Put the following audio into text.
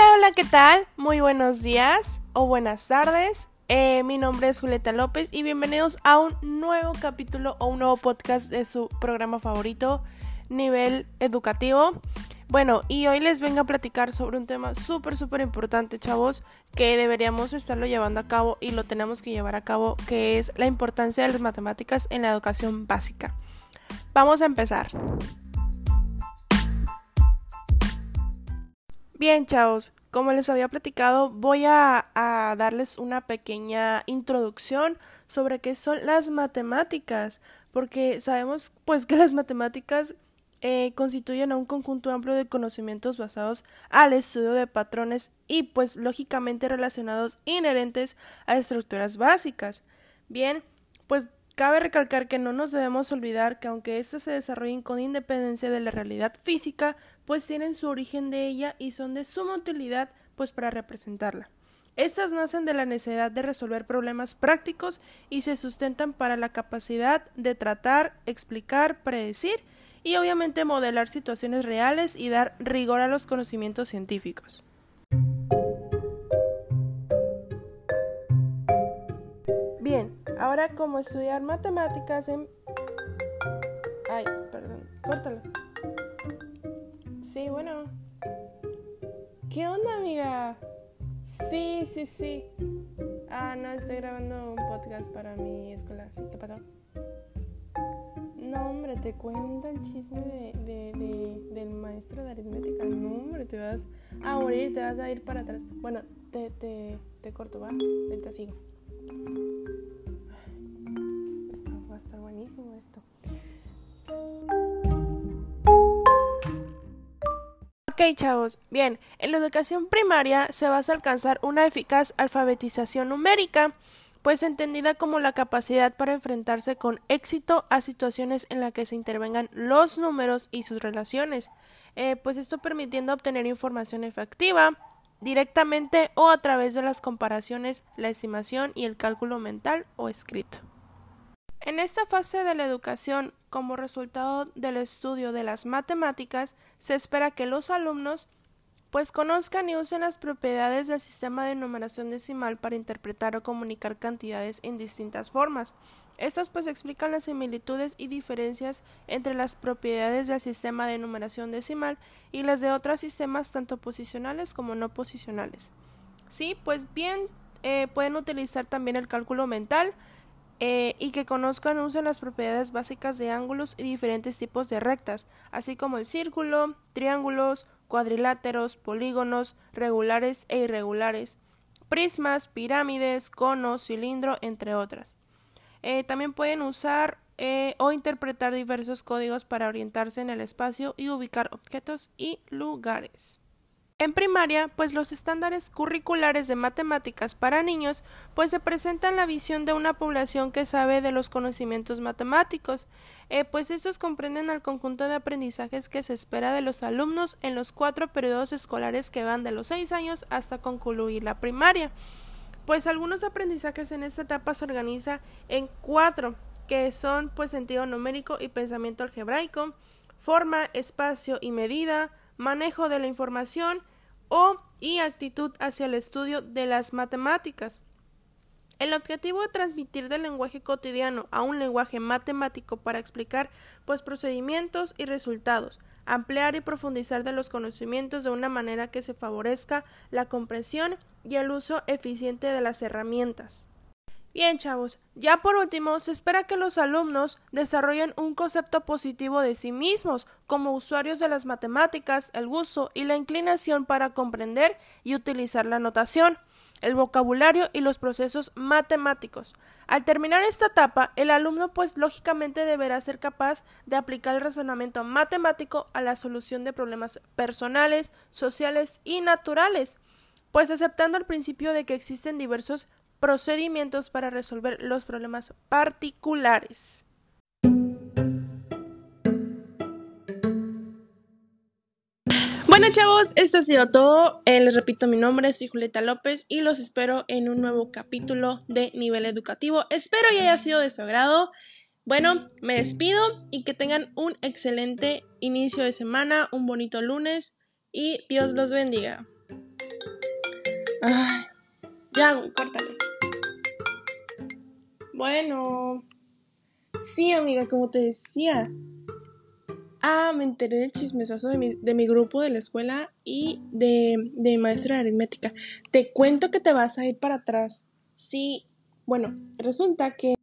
Hola, hola, ¿qué tal? Muy buenos días o buenas tardes. Eh, mi nombre es Julieta López y bienvenidos a un nuevo capítulo o un nuevo podcast de su programa favorito, Nivel Educativo. Bueno, y hoy les vengo a platicar sobre un tema súper, súper importante, chavos, que deberíamos estarlo llevando a cabo y lo tenemos que llevar a cabo, que es la importancia de las matemáticas en la educación básica. Vamos a empezar. Bien, chavos, como les había platicado, voy a, darles una pequeña introducción sobre qué son las matemáticas, porque sabemos pues que las matemáticas eh, constituyen a un conjunto amplio de conocimientos basados al estudio de patrones y pues lógicamente relacionados inherentes a estructuras básicas. Bien, pues cabe recalcar que no nos debemos olvidar que aunque éstas se desarrollen con independencia de la realidad física, pues tienen su origen de ella y son de suma utilidad pues para representarla. Estas nacen de la necesidad de resolver problemas prácticos y se sustentan para la capacidad de tratar, explicar, predecir y obviamente modelar situaciones reales y dar rigor a los conocimientos científicos. Ahora como estudiar matemáticas en... Ay, perdón, córtalo. Sí, bueno. ¿Qué onda, amiga? Sí, sí, sí. Ah, no, estoy grabando un podcast para mi escuela. ¿Sí? ¿Qué pasó? No, hombre, te cuenta el chisme de, del maestro de aritmética. No, hombre, te vas a morir, te vas a ir para atrás. Bueno, te, te, corto, ¿va? Te sigo. A. Ok, chavos. Bien, en la educación primaria se basa alcanzar una eficaz alfabetización numérica pues entendida como la capacidad para enfrentarse con éxito a situaciones en las que se intervengan los números y sus relaciones, eh, pues esto permitiendo obtener información efectiva directamente o a través de las comparaciones, la estimación y el cálculo mental o escrito. En esta fase de la educación, como resultado del estudio de las matemáticas, se espera que los alumnos pues conozcan y usen las propiedades del sistema de numeración decimal para interpretar o comunicar cantidades en distintas formas. Estas pues explican las similitudes y diferencias entre las propiedades del sistema de numeración decimal y las de otros sistemas tanto posicionales como no posicionales. Sí, pues bien, eh, pueden utilizar también el cálculo mental eh, y que conozcan usen las propiedades básicas de ángulos y diferentes tipos de rectas, así como el círculo, triángulos, cuadriláteros, polígonos, regulares e irregulares, prismas, pirámides, conos, cilindro, entre otras. Eh, también pueden usar eh, o interpretar diversos códigos para orientarse en el espacio y ubicar objetos y lugares. En primaria, pues los estándares curriculares de matemáticas para niños, pues se presentan la visión de una población que sabe de los conocimientos matemáticos, eh, pues estos comprenden al conjunto de aprendizajes que se espera de los alumnos en los cuatro periodos escolares que van de los seis años hasta concluir la primaria. Pues algunos aprendizajes en esta etapa se organiza en cuatro, que son pues sentido numérico y pensamiento algebraico, forma, espacio y medida, manejo de la información o y actitud hacia el estudio de las matemáticas. El objetivo de transmitir del lenguaje cotidiano a un lenguaje matemático para explicar pues procedimientos y resultados, ampliar y profundizar de los conocimientos de una manera que se favorezca la comprensión y el uso eficiente de las herramientas. Bien, chavos, ya por último, se espera que los alumnos desarrollen un concepto positivo de sí mismos como usuarios de las matemáticas, el gusto y la inclinación para comprender y utilizar la notación, el vocabulario y los procesos matemáticos. Al terminar esta etapa, el alumno pues lógicamente deberá ser capaz de aplicar el razonamiento matemático a la solución de problemas personales, sociales y naturales, pues aceptando el principio de que existen diversos procedimientos para resolver los problemas particulares. Bueno chavos, esto ha sido todo. Eh, les repito mi nombre, soy Julieta López y los espero en un nuevo capítulo de nivel educativo. Espero y haya sido de su agrado. Bueno, me despido y que tengan un excelente inicio de semana, un bonito lunes y Dios los bendiga. Ya, córtale. Bueno. Sí, amiga, como te decía. Ah, me enteré del chismesazo de mi, de mi grupo de la escuela y de, de mi maestra de aritmética. Te cuento que te vas a ir para atrás. Sí, bueno, resulta que